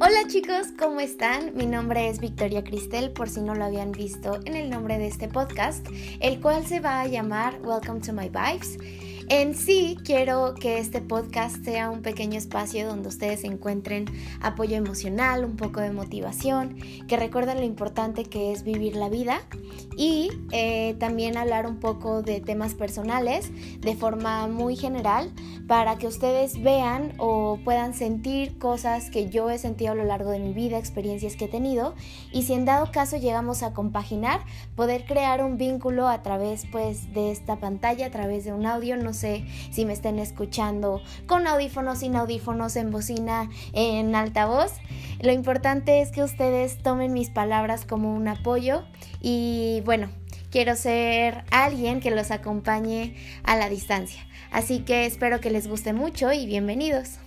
Hola chicos, ¿cómo están? Mi nombre es Victoria Cristel, por si no lo habían visto en el nombre de este podcast, el cual se va a llamar Welcome to My Vibes. En sí, quiero que este podcast sea un pequeño espacio donde ustedes encuentren apoyo emocional, un poco de motivación, que recuerden lo importante que es vivir la vida y eh, también hablar un poco de temas personales de forma muy general para que ustedes vean o puedan sentir cosas que yo he sentido a lo largo de mi vida, experiencias que he tenido. Y si en dado caso llegamos a compaginar, poder crear un vínculo a través pues de esta pantalla, a través de un audio, no sé si me estén escuchando con audífonos, sin audífonos, en bocina, en altavoz. Lo importante es que ustedes tomen mis palabras como un apoyo. Y bueno, quiero ser alguien que los acompañe a la distancia. Así que espero que les guste mucho y bienvenidos.